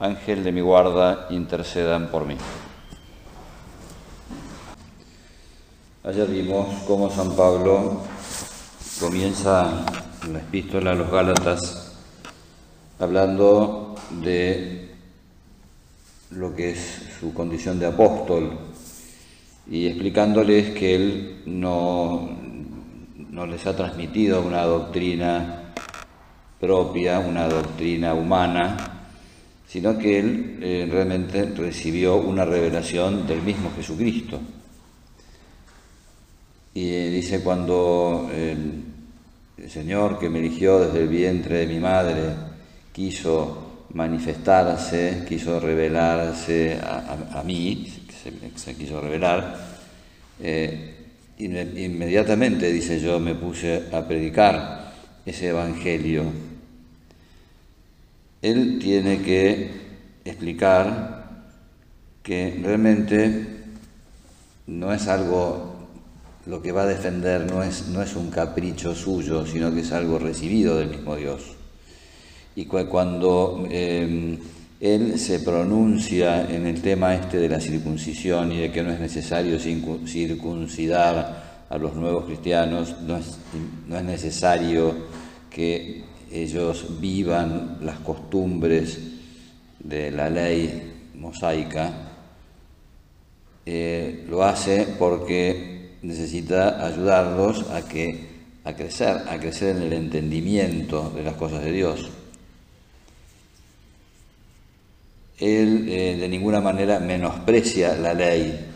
Ángel de mi guarda, intercedan por mí. Ayer vimos cómo San Pablo comienza la epístola a los Gálatas hablando de lo que es su condición de apóstol y explicándoles que él no, no les ha transmitido una doctrina propia, una doctrina humana, sino que él eh, realmente recibió una revelación del mismo Jesucristo. Y eh, dice cuando el, Señor que me eligió desde el vientre de mi madre quiso manifestarse, quiso revelarse a, mí, se, quiso revelar, eh, inmediatamente, dice yo, me puse a predicar ese evangelio él tiene que explicar que realmente no es algo, lo que va a defender no es, no es un capricho suyo, sino que es algo recibido del mismo Dios. Y cuando em, él se pronuncia en el tema este de la circuncisión y de que no es necesario circuncidar a los nuevos cristianos, no es, no es necesario que ellos vivan las costumbres de la ley mosaica, eh, lo hace porque necesita ayudarlos a, que, a crecer, a crecer en el entendimiento de las cosas de Dios. Él eh, de ninguna manera menosprecia la ley,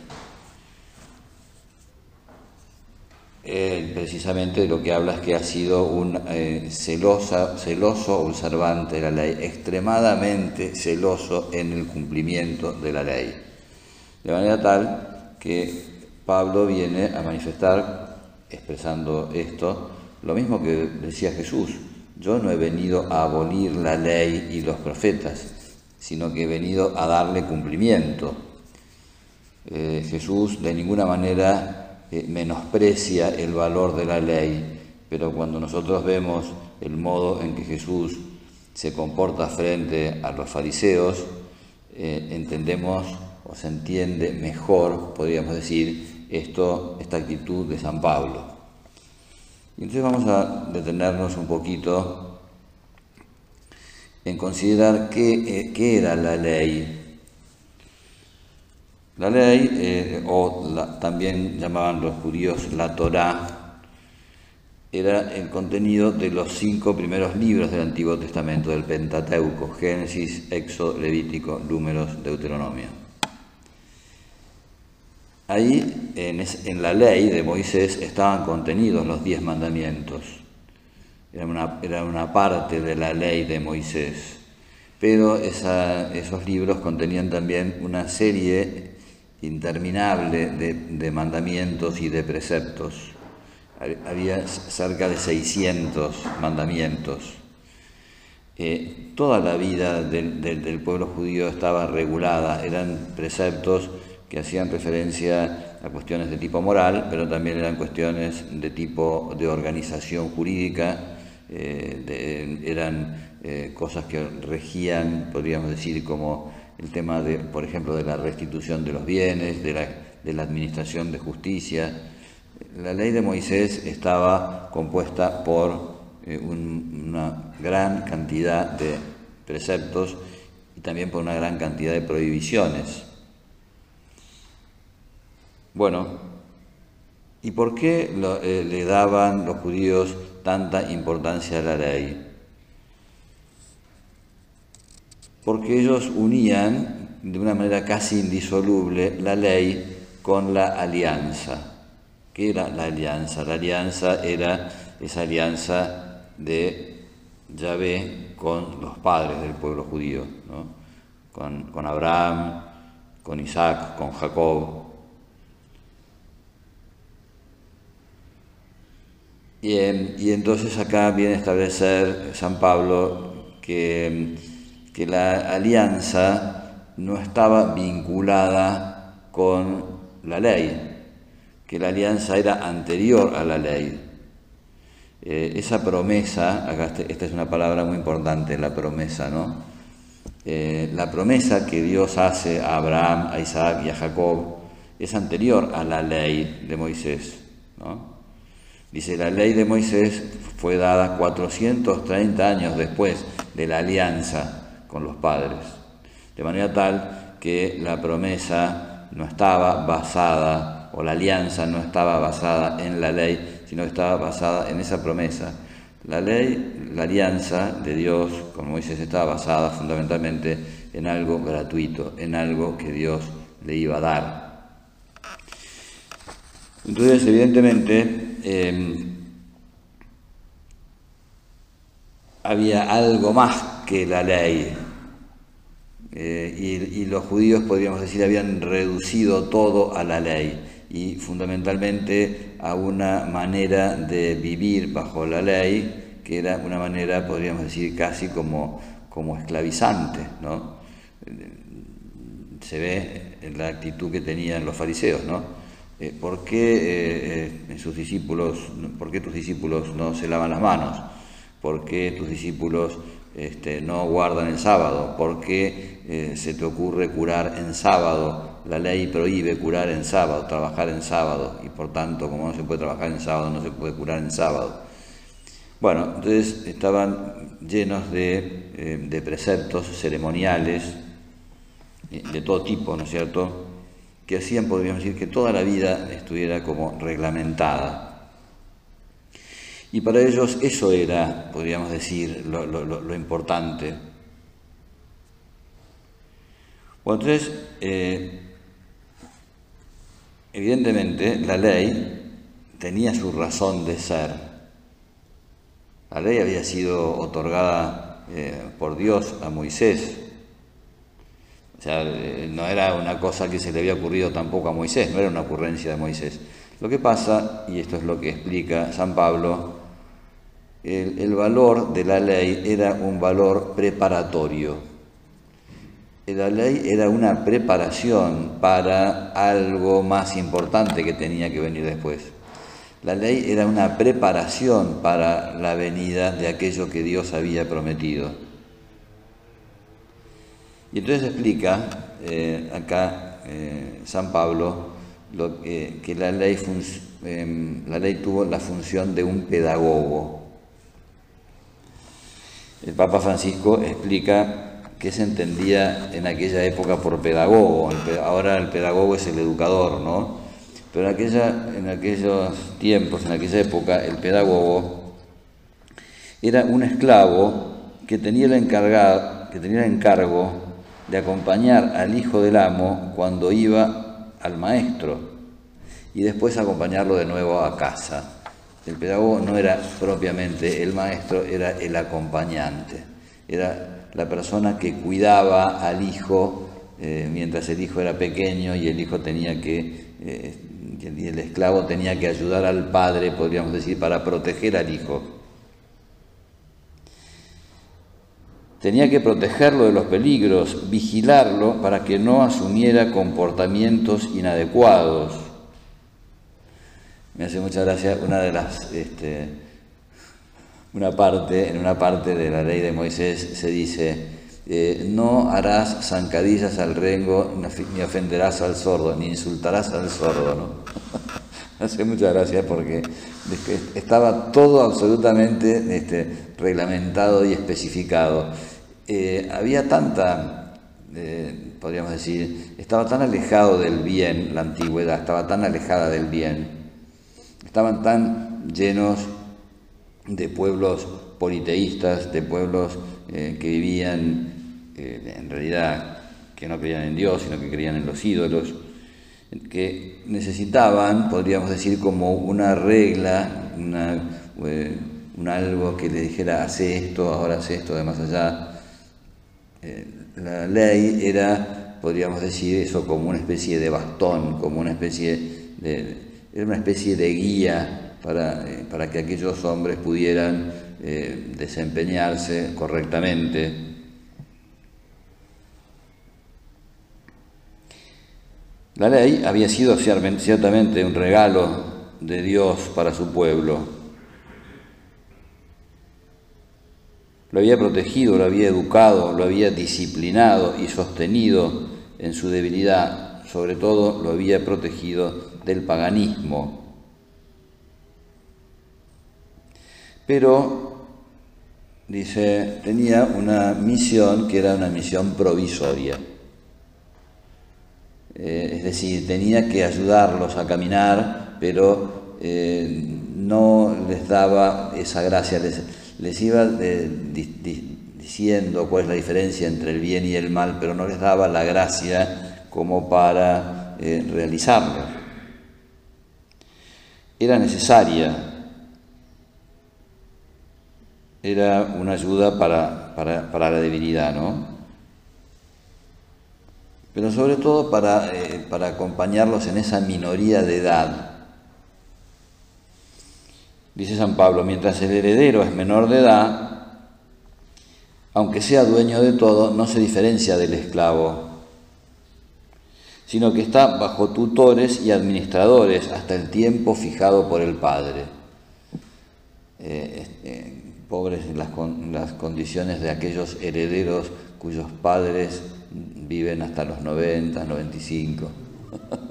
precisamente lo que habla es que ha sido un eh, celosa, celoso observante de la ley, extremadamente celoso en el cumplimiento de la ley. De manera tal que Pablo viene a manifestar, expresando esto, lo mismo que decía Jesús, yo no he venido a abolir la ley y los profetas, sino que he venido a darle cumplimiento. Eh, Jesús de ninguna manera menosprecia el valor de la ley, pero cuando nosotros vemos el modo en que Jesús se comporta frente a los fariseos, eh, entendemos o se entiende mejor, podríamos decir, esto, esta actitud de San Pablo. Entonces vamos a detenernos un poquito en considerar qué, eh, qué era la ley la ley, eh, o también llamaban los judíos la Torá, era el contenido de los cinco primeros libros del Antiguo Testamento, del Pentateuco, Génesis, Éxodo, Levítico, Números, Deuteronomio. Ahí, en, la ley de Moisés, estaban contenidos los diez mandamientos. Era una, era una parte de la ley de Moisés. Pero esos libros contenían también una serie interminable de, mandamientos y de preceptos. Había cerca de 600 mandamientos. Eh, toda la vida del, pueblo judío estaba regulada, eran preceptos que hacían referencia a cuestiones de tipo moral, pero también eran cuestiones de tipo de organización jurídica, eh, eran eh, cosas que regían, podríamos decir, como el tema, de, por ejemplo, de la restitución de los bienes, de la, administración de justicia. La ley de Moisés estaba compuesta por eh, una gran cantidad de preceptos y también por una gran cantidad de prohibiciones. Bueno, ¿y por qué eh, le daban los judíos tanta importancia a la ley? Porque ellos unían de una manera casi indisoluble la ley con la alianza. ¿Qué era la alianza? La alianza era esa alianza de Yahvé con los padres del pueblo judío. con, con Abraham, con Isaac, con Jacob. Y, y, entonces acá viene a establecer San Pablo que, que la alianza no estaba vinculada con la ley, que la alianza era anterior a la ley. Eh, esa promesa, acá este, esta es una palabra muy importante, la promesa, ¿no? Eh, la promesa que Dios hace a Abraham, a Isaac y a Jacob es anterior a la ley de Moisés, ¿no? Dice, la ley de Moisés fue dada 430 años después de la alianza con los padres, de manera tal que la promesa no estaba basada, o la alianza no estaba basada en la ley, sino estaba basada en esa promesa. La ley, la alianza de Dios con Moisés estaba basada fundamentalmente en algo gratuito, en algo que Dios le iba a dar. Entonces, evidentemente, Em, había algo más que la ley. Eh, y, los judíos, podríamos decir, habían reducido todo a la ley y fundamentalmente a una manera de vivir bajo la ley que era una manera, podríamos decir, casi como, como esclavizante. ¿no? Se ve en la actitud que tenían los fariseos. ¿no? Eh, ¿por, qué, eh, sus discípulos, ¿por qué tus discípulos no se lavan las manos? ¿Por qué tus discípulos este, no guardan el sábado? ¿Por qué se te ocurre curar en sábado? La ley prohíbe curar en sábado, trabajar en sábado, y por tanto, como no se puede trabajar en sábado, no se puede curar en sábado. Bueno, entonces estaban llenos de, de preceptos ceremoniales de todo tipo, ¿no es cierto? que hacían, podríamos decir, que toda la vida estuviera como reglamentada. Y para ellos eso era, podríamos decir, lo, importante. Bueno, entonces, eh, evidentemente la ley tenía su razón de ser. La ley había sido otorgada eh, por Dios a Moisés o sea, eh, no era una cosa que se le había ocurrido tampoco a Moisés, no era una ocurrencia de Moisés. Lo que pasa, y esto es lo que explica San Pablo, el, valor de la ley era un valor preparatorio. La ley era una preparación para algo más importante que tenía que venir después. La ley era una preparación para la venida de aquello que Dios había prometido. Y entonces explica eh, acá eh, San Pablo lo, que em, la ley tuvo la función de un pedagogo. El Papa Francisco explica qué se entendía en aquella época por pedagogo. Ahora el pedagogo es el educador, ¿no? Pero en, aquellos tiempos, en aquella época, el pedagogo era un esclavo que tenía el encargo de acompañar al hijo del amo cuando iba al maestro y después acompañarlo de nuevo a casa. El pedagogo no era propiamente el maestro, era el acompañante, era la persona que cuidaba al hijo eh, mientras el hijo era pequeño y el hijo tenía que, eh, y el esclavo tenía que ayudar al padre, podríamos decir, para proteger al hijo. Tenía que protegerlo de los peligros, vigilarlo para que no asumiera comportamientos inadecuados. Me hace mucha gracia una de las, este, una parte, en una parte de la ley de Moisés se dice, eh, no harás zancadillas al rengo, ni ofenderás al sordo, ni insultarás al sordo, ¿no? hace mucha gracia porque estaba todo absolutamente este, reglamentado y especificado. Eh, había tanta, eh, podríamos decir, estaba tan alejado del bien la antigüedad, estaba tan alejada del bien, estaban tan llenos de pueblos politeístas, de pueblos eh, que vivían en realidad que no creían en Dios, sino que creían en los ídolos, que necesitaban, podríamos decir, como una regla, un algo que le dijera, hace esto, ahora hace esto, de más allá, eh, la ley era, podríamos decir eso, como una especie de bastón, como una especie de, era una especie de guía para, eh, para que aquellos hombres pudieran eh, desempeñarse correctamente. La ley había sido ciertamente un regalo de Dios para su pueblo Lo había protegido, lo había educado, lo había disciplinado y sostenido en su debilidad. Sobre todo lo había protegido del paganismo. Pero, dice, tenía una misión que era una misión provisoria. Eh, es decir, tenía que ayudarlos a caminar, pero eh, no les daba esa gracia, les, iba diciendo cuál es la diferencia entre el bien y el mal, pero no les daba la gracia como para eh, realizarlo. Era necesaria, era una ayuda para, para, la debilidad, ¿no? Pero sobre todo para, eh, para acompañarlos en esa minoría de edad. Dice San Pablo, mientras el heredero es menor de edad, aunque sea dueño de todo, no se diferencia del esclavo, sino que está bajo tutores y administradores hasta el tiempo fijado por el padre. Eh, eh, pobres las, condiciones de aquellos herederos cuyos padres viven hasta los 90, 95.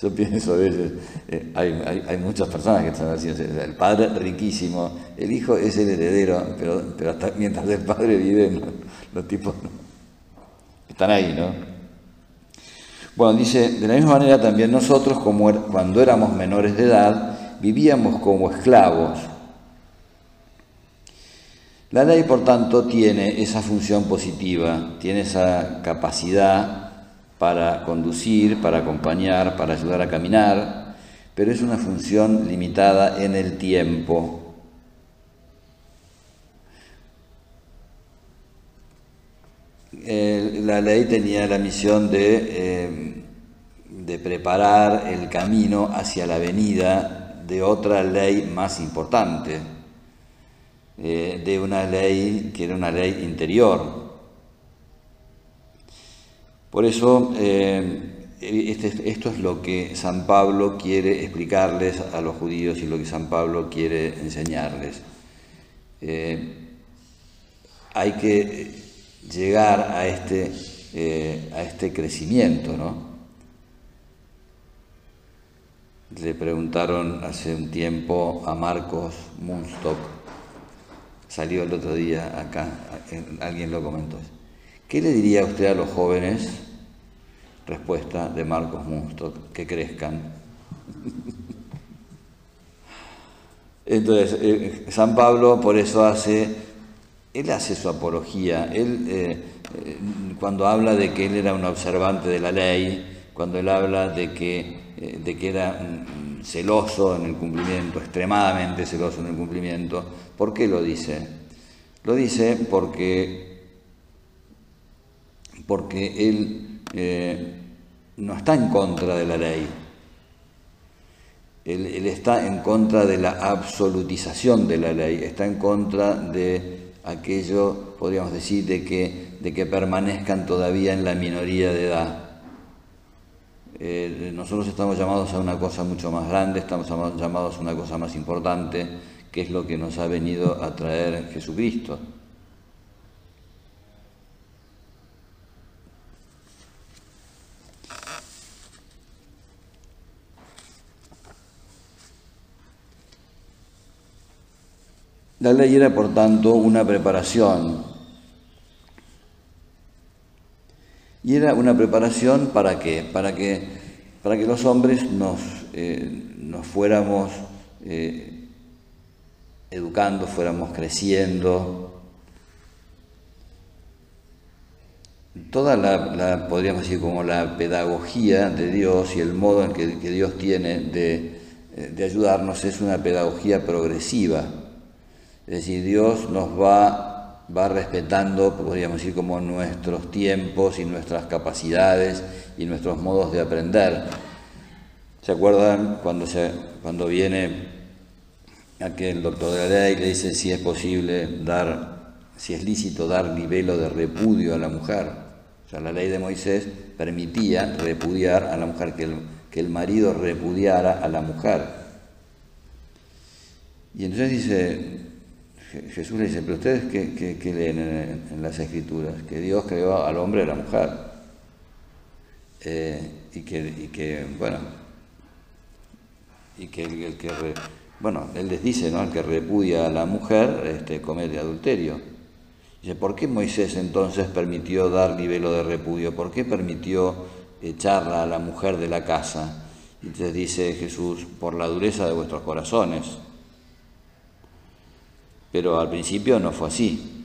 Yo pienso a veces, eh, hay, muchas personas que están así, el padre riquísimo, el hijo es el heredero, pero, pero hasta mientras el padre vive, los tipos están ahí, ¿no? Bueno, dice, de la misma manera también nosotros, como cuando éramos menores de edad, vivíamos como esclavos. La ley, por tanto, tiene esa función positiva, tiene esa capacidad para conducir, para acompañar, para ayudar a caminar, pero es una función limitada en el tiempo. La ley tenía la misión de, eh, de preparar el camino hacia la venida de otra ley más importante, eh, de una ley que era una ley interior, por eso, eh, este, esto es lo que San Pablo quiere explicarles a los judíos y lo que San Pablo quiere enseñarles. Eh, hay que llegar a este, eh, a este crecimiento, ¿no? Le preguntaron hace un tiempo a Marcos Munstock, salió el otro día acá, alguien lo comentó. ¿Qué le diría usted a los jóvenes? Respuesta de Marcos Munstock, que crezcan. Entonces, eh, San Pablo por eso hace, él hace su apología, él eh, eh, cuando habla de que él era un observante de la ley, cuando él habla de que, de que era celoso en el cumplimiento, extremadamente celoso en el cumplimiento, ¿por qué lo dice? Lo dice porque porque él eh, no está en contra de la ley. Él, está en contra de la absolutización de la ley, está en contra de aquello, podríamos decir, de que, de que permanezcan todavía en la minoría de edad. Eh, nosotros estamos llamados a una cosa mucho más grande, estamos llamados a una cosa más importante, que es lo que nos ha venido a traer Jesucristo. La ley era, por tanto, una preparación. Y era una preparación para qué? Para que, para que los hombres nos, eh, nos fuéramos eh, educando, fuéramos creciendo. Toda la, podríamos decir, como la pedagogía de Dios y el modo en que, Dios tiene de, de ayudarnos es una pedagogía progresiva. Es decir, Dios nos va va respetando, podríamos decir, como nuestros tiempos y nuestras capacidades y nuestros modos de aprender. ¿Se acuerdan cuando, se, cuando viene aquel doctor de la ley y le dice si es posible dar, si es lícito dar nivelo de repudio a la mujer? O sea, la ley de Moisés permitía repudiar a la mujer, que el, que el marido repudiara a la mujer. Y entonces dice, Jesús le dice, pero ustedes qué, leen en, las escrituras? Que Dios creó al hombre y a la mujer. Eh, y, que, bueno, y que el, que, bueno, él les dice, ¿no? El que repudia a la mujer este, comete adulterio. Dice, ¿por qué Moisés entonces permitió dar nivelo de repudio? ¿Por qué permitió echarla a la mujer de la casa? Entonces dice Jesús, por la dureza de vuestros corazones pero al principio no fue así.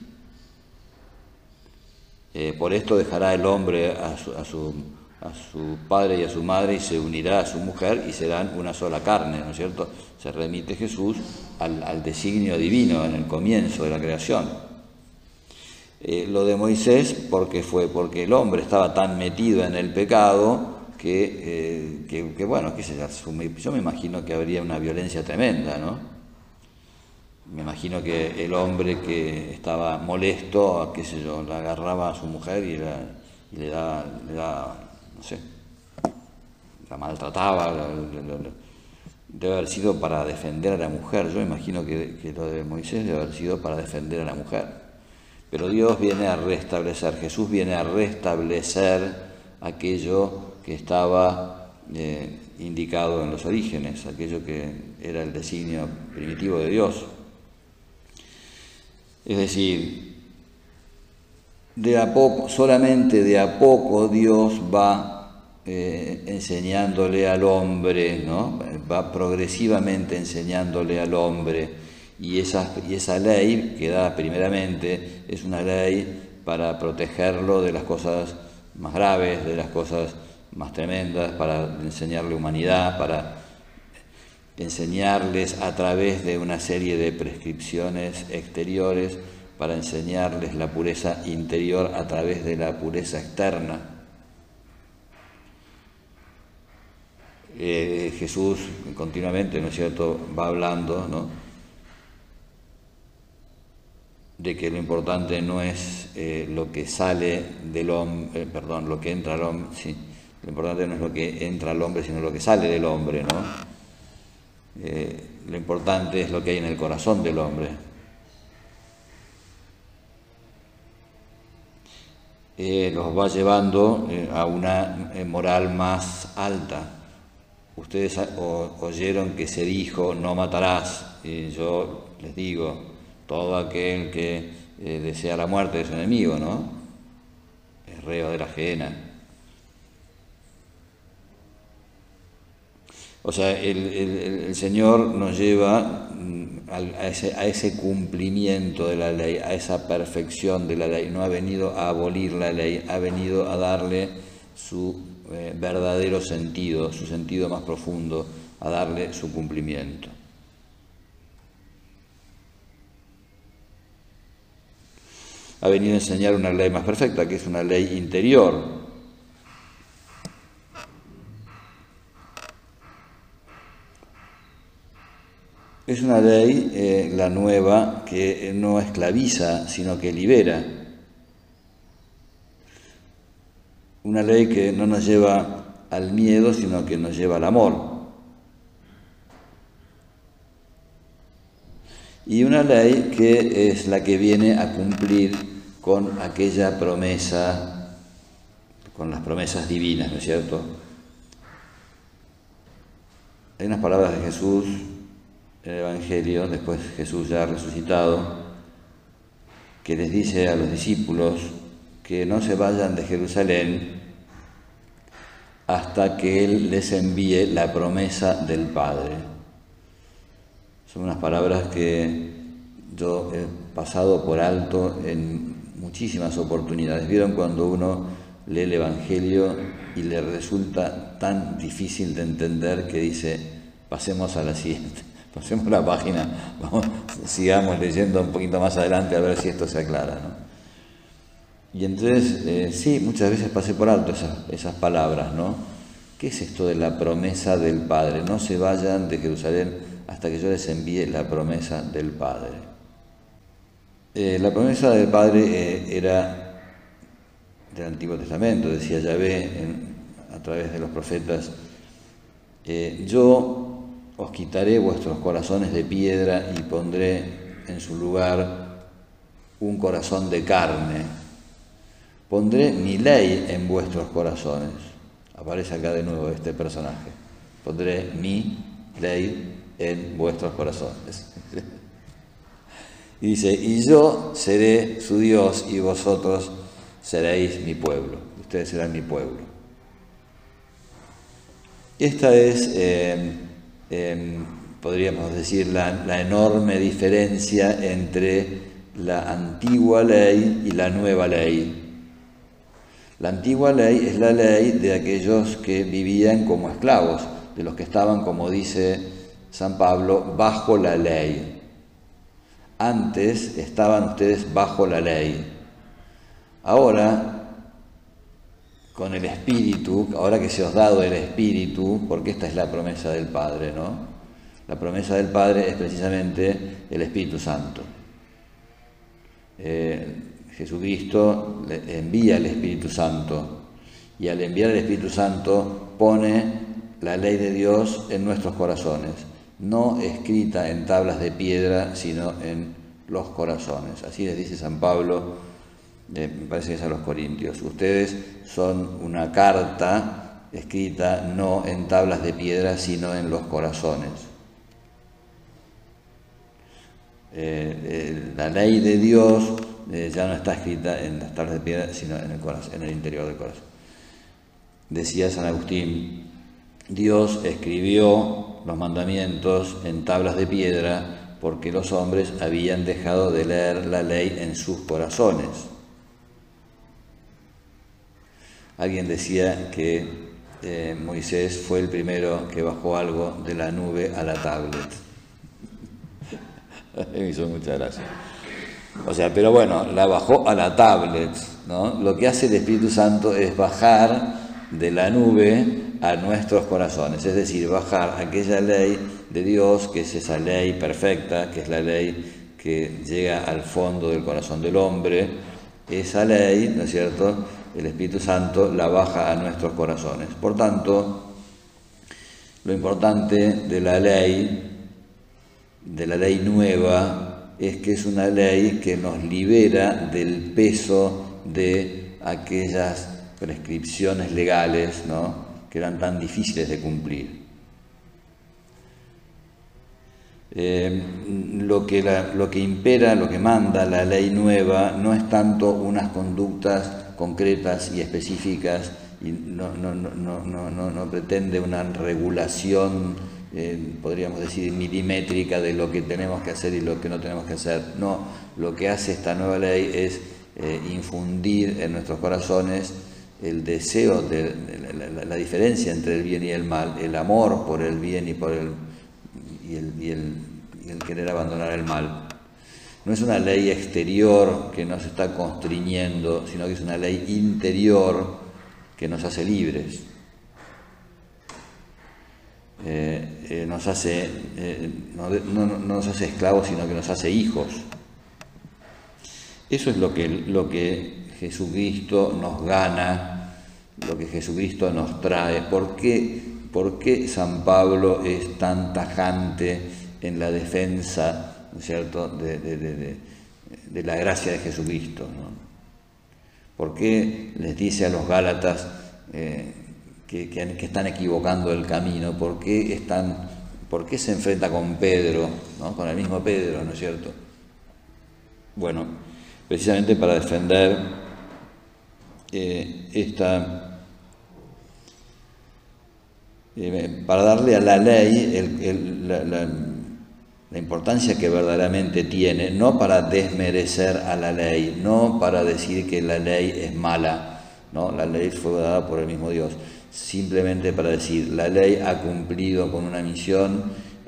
Eh, por esto dejará el hombre a su, padre y a su madre y se unirá a su mujer y serán una sola carne, ¿no es cierto? Se remite Jesús al, designio divino en el comienzo de la creación. Eh, lo de Moisés, ¿por qué fue? Porque el hombre estaba tan metido en el pecado que, eh, que, bueno, qué sé yo me imagino que habría una violencia tremenda, ¿no? Me imagino que el hombre que estaba molesto, qué sé yo, la agarraba a su mujer y, le, daba, no sé, la maltrataba, debe haber sido para defender a la mujer. Yo imagino que, que, lo de Moisés debe haber sido para defender a la mujer. Pero Dios viene a restablecer, Jesús viene a restablecer aquello que estaba eh, indicado en los orígenes, aquello que era el designio primitivo de Dios. Es decir, solamente de a poco Dios va eh, enseñándole al hombre, ¿no? va progresivamente enseñándole al hombre. Y esa, y esa ley que da primeramente es una ley para protegerlo de las cosas más graves, de las cosas más tremendas, para enseñarle humanidad, para enseñarles a través de una serie de prescripciones exteriores para enseñarles la pureza interior a través de la pureza externa. Eh, Jesús continuamente, ¿no es cierto?, va hablando, ¿no?, de que lo importante no es eh, lo que sale del hombre, eh, perdón, lo que entra al hombre, lo importante no es lo que entra al hombre, sino lo que sale del hombre, ¿no? Eh, lo importante es lo que hay en el corazón del hombre. Eh, los va llevando eh, a una moral más alta. Ustedes oyeron que se dijo, no matarás. Y yo les digo, todo aquel que desea la muerte de su enemigo, ¿no? Es reo de la ajena. O sea, el, Señor nos lleva mm, a ese, cumplimiento de la ley, a esa perfección de la ley. No ha venido a abolir la ley, ha venido a darle su eh, verdadero sentido, su sentido más profundo, a darle su cumplimiento. Ha venido a enseñar una ley más perfecta, que es una ley interior, Es una ley, eh, la nueva, que no esclaviza, sino que libera. Una ley que no nos lleva al miedo, sino que nos lleva al amor. Y una ley que es la que viene a cumplir con aquella promesa, con las promesas divinas, ¿no es cierto? Hay unas palabras de Jesús el Evangelio, después Jesús ya resucitado, que les dice a los discípulos que no se vayan de Jerusalén hasta que Él les envíe la promesa del Padre. Son unas palabras que yo he pasado por alto en muchísimas oportunidades. ¿Vieron cuando uno lee el Evangelio y le resulta tan difícil de entender que dice, pasemos a la siguiente? Pasemos la página, vamos, sigamos leyendo un poquito más adelante a ver si esto se aclara. ¿no? Y entonces, eh, sí, muchas veces pasé por alto esas, esas palabras, ¿no? ¿Qué es esto de la promesa del Padre? No se vayan de Jerusalén hasta que yo les envíe la promesa del Padre. Eh, la promesa del Padre eh, era del Antiguo Testamento, decía Yahvé a través de los profetas, yo os quitaré vuestros corazones de piedra y pondré en su lugar un corazón de carne. Pondré mi ley en vuestros corazones. Aparece acá de nuevo este personaje. Pondré mi ley en vuestros corazones. y dice, y yo seré su Dios y vosotros seréis mi pueblo. Ustedes serán mi pueblo. Esta es... Eh, Podríamos decir, la, enorme diferencia entre la antigua ley y la nueva ley. La antigua ley es la ley de aquellos que vivían como esclavos, de los que estaban, como dice San Pablo, bajo la ley. Antes estaban ustedes bajo la ley. Ahora con el Espíritu, ahora que se os dado el Espíritu, porque esta es la promesa del Padre, ¿no? La promesa del Padre es precisamente el Espíritu Santo. Eh, Jesucristo envía el Espíritu Santo y al enviar el Espíritu Santo pone la ley de Dios en nuestros corazones, no escrita en tablas de piedra, sino en los corazones. Así les dice San Pablo me parece que es a los Corintios. Ustedes son una carta escrita no en tablas de piedra, sino en los corazones. Eh, eh, la ley de Dios eh, ya no está escrita en las tablas de piedra, sino en el, corazón, en el interior del corazón. Decía San Agustín, Dios escribió los mandamientos en tablas de piedra porque los hombres habían dejado de leer la ley en sus corazones. Alguien decía que eh, Moisés fue el primero que bajó algo de la nube a la tablet. Me hizo. O sea, pero bueno, la bajó a la tablet, ¿no? Lo que hace el Espíritu Santo es bajar de la nube a nuestros corazones, es decir, bajar aquella ley de Dios, que es esa ley perfecta, que es la ley que llega al fondo del corazón del hombre, esa ley, ¿no es cierto?, el Espíritu Santo la baja a nuestros corazones. Por tanto, lo importante de la ley, de la ley nueva, es que es una ley que nos libera del peso de aquellas prescripciones legales ¿no? que eran tan difíciles de cumplir. Eh, lo, que lo que impera, lo que manda la ley nueva no es tanto unas conductas concretas y específicas y no, no, no, no pretende una regulación, eh, podríamos decir, milimétrica de lo que tenemos que hacer y lo que no tenemos que hacer. No, lo que hace esta nueva ley es eh, infundir en nuestros corazones el deseo de, la, diferencia entre el bien y el mal, el amor por el bien y por el y el, y el, y el querer abandonar el mal. No es una ley exterior que nos está constriñendo, sino que es una ley interior que nos hace libres. Eh, eh, nos hace, eh, no, nos hace esclavos, sino que nos hace hijos. Eso es lo que, lo que Jesucristo nos gana, lo que Jesucristo nos trae. ¿Por qué, ¿Por qué San Pablo es tan tajante en la defensa cierto?, de, la gracia de Jesucristo. ¿no? ¿Por qué les dice a los Gálatas eh, que, están equivocando el camino? ¿Por qué, están, ¿Por qué se enfrenta con Pedro, ¿no? con el mismo Pedro, ¿no es cierto? Bueno, precisamente para defender eh, esta eh, para darle a la ley el, la importancia que verdaderamente tiene, no para desmerecer a la ley, no para decir que la ley es mala, ¿no? la ley fue dada por el mismo Dios, simplemente para decir, la ley ha cumplido con una misión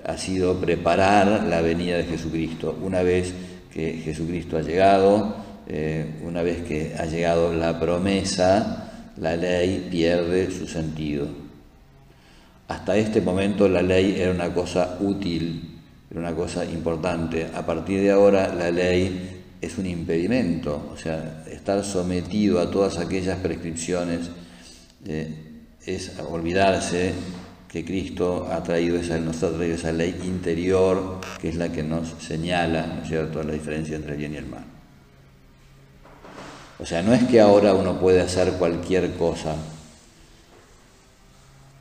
ha sido preparar la venida de Jesucristo. Una vez que Jesucristo ha llegado, eh, una vez que ha llegado la promesa, la ley pierde su sentido. Hasta este momento la ley era una cosa útil, era una cosa importante. A partir de ahora la ley es un impedimento, o sea, estar sometido a todas aquellas prescripciones eh, es olvidarse que Cristo ha traído esa, nos ha traído esa ley interior que es la que nos señala, ¿no es cierto?, la diferencia entre el bien y el mal. O sea, no es que ahora uno puede hacer cualquier cosa,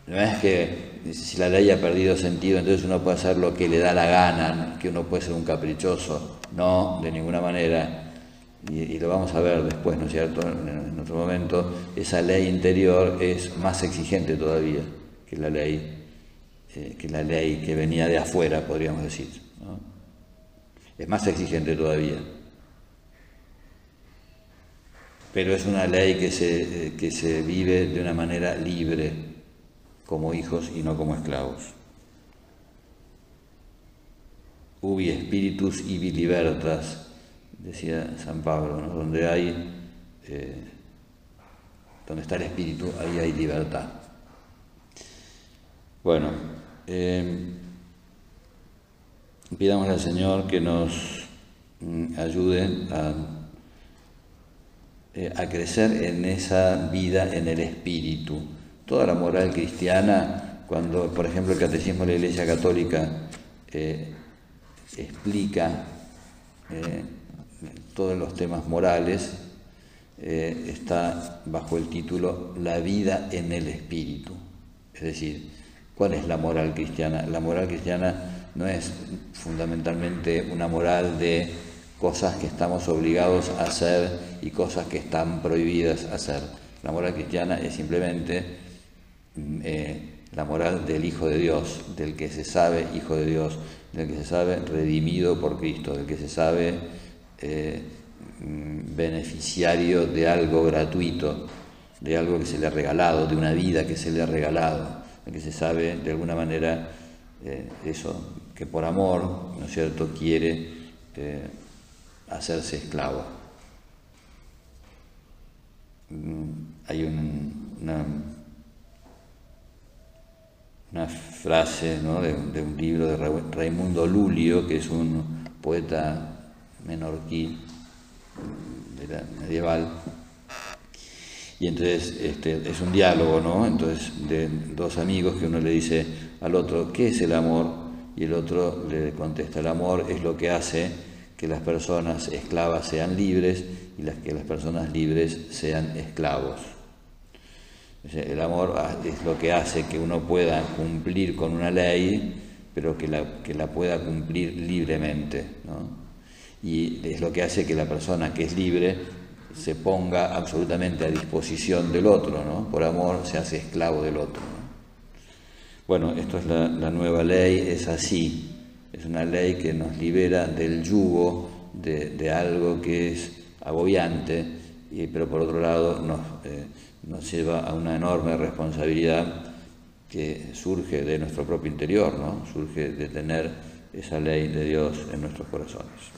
no es que si la ley ha perdido sentido, entonces uno puede hacer lo que le da la gana, que uno puede ser un caprichoso. No, de ninguna manera. Y, lo vamos a ver después, ¿no es cierto? En, otro momento, esa ley interior es más exigente todavía que la ley, eh, que la ley que venía de afuera, podríamos decir. Es más exigente todavía. Pero es una ley que se, eh, que se vive de una manera libre como hijos y no como esclavos. Ubi spiritus ibi libertas, decía San Pablo, donde hay, eh, donde está el espíritu, ahí hay libertad. Bueno, eh, pidamos al Señor que nos mm, ayude eh, a crecer en esa vida en el espíritu toda la moral cristiana, cuando por ejemplo el Catecismo de la Iglesia Católica eh, explica eh, todos los temas morales, eh, está bajo el título La vida en el espíritu. Es decir, ¿cuál es la moral cristiana? La moral cristiana no es fundamentalmente una moral de cosas que estamos obligados a hacer y cosas que están prohibidas hacer. La moral cristiana es simplemente eh, la moral del Hijo de Dios, del que se sabe Hijo de Dios, del que se sabe redimido por Cristo, del que se sabe eh, mm, beneficiario de algo gratuito, de algo que se le ha regalado, de una vida que se le ha regalado, del que se sabe de alguna manera eh, eso, que por amor, ¿no es cierto?, quiere hacerse esclavo. Mm, hay una una frase de, un libro de Raimundo Lulio, que es un poeta menorquí medieval. Y entonces este, es un diálogo, ¿no? Entonces, de dos amigos que uno le dice al otro, ¿qué es el amor? Y el otro le contesta, el amor es lo que hace que las personas esclavas sean libres y las que las personas libres sean esclavos. El amor es lo que hace que uno pueda cumplir con una ley, pero que la, que la pueda cumplir libremente. Y es lo que hace que la persona que es libre se ponga absolutamente a disposición del otro, ¿no? por amor se hace esclavo del otro. Bueno, esto es la, nueva ley, es así, es una ley que nos libera del yugo de, algo que es agobiante, pero por otro lado nos... Eh, nos lleva a una enorme responsabilidad que surge de nuestro propio interior, ¿no? surge de tener esa ley de Dios en nuestros corazones.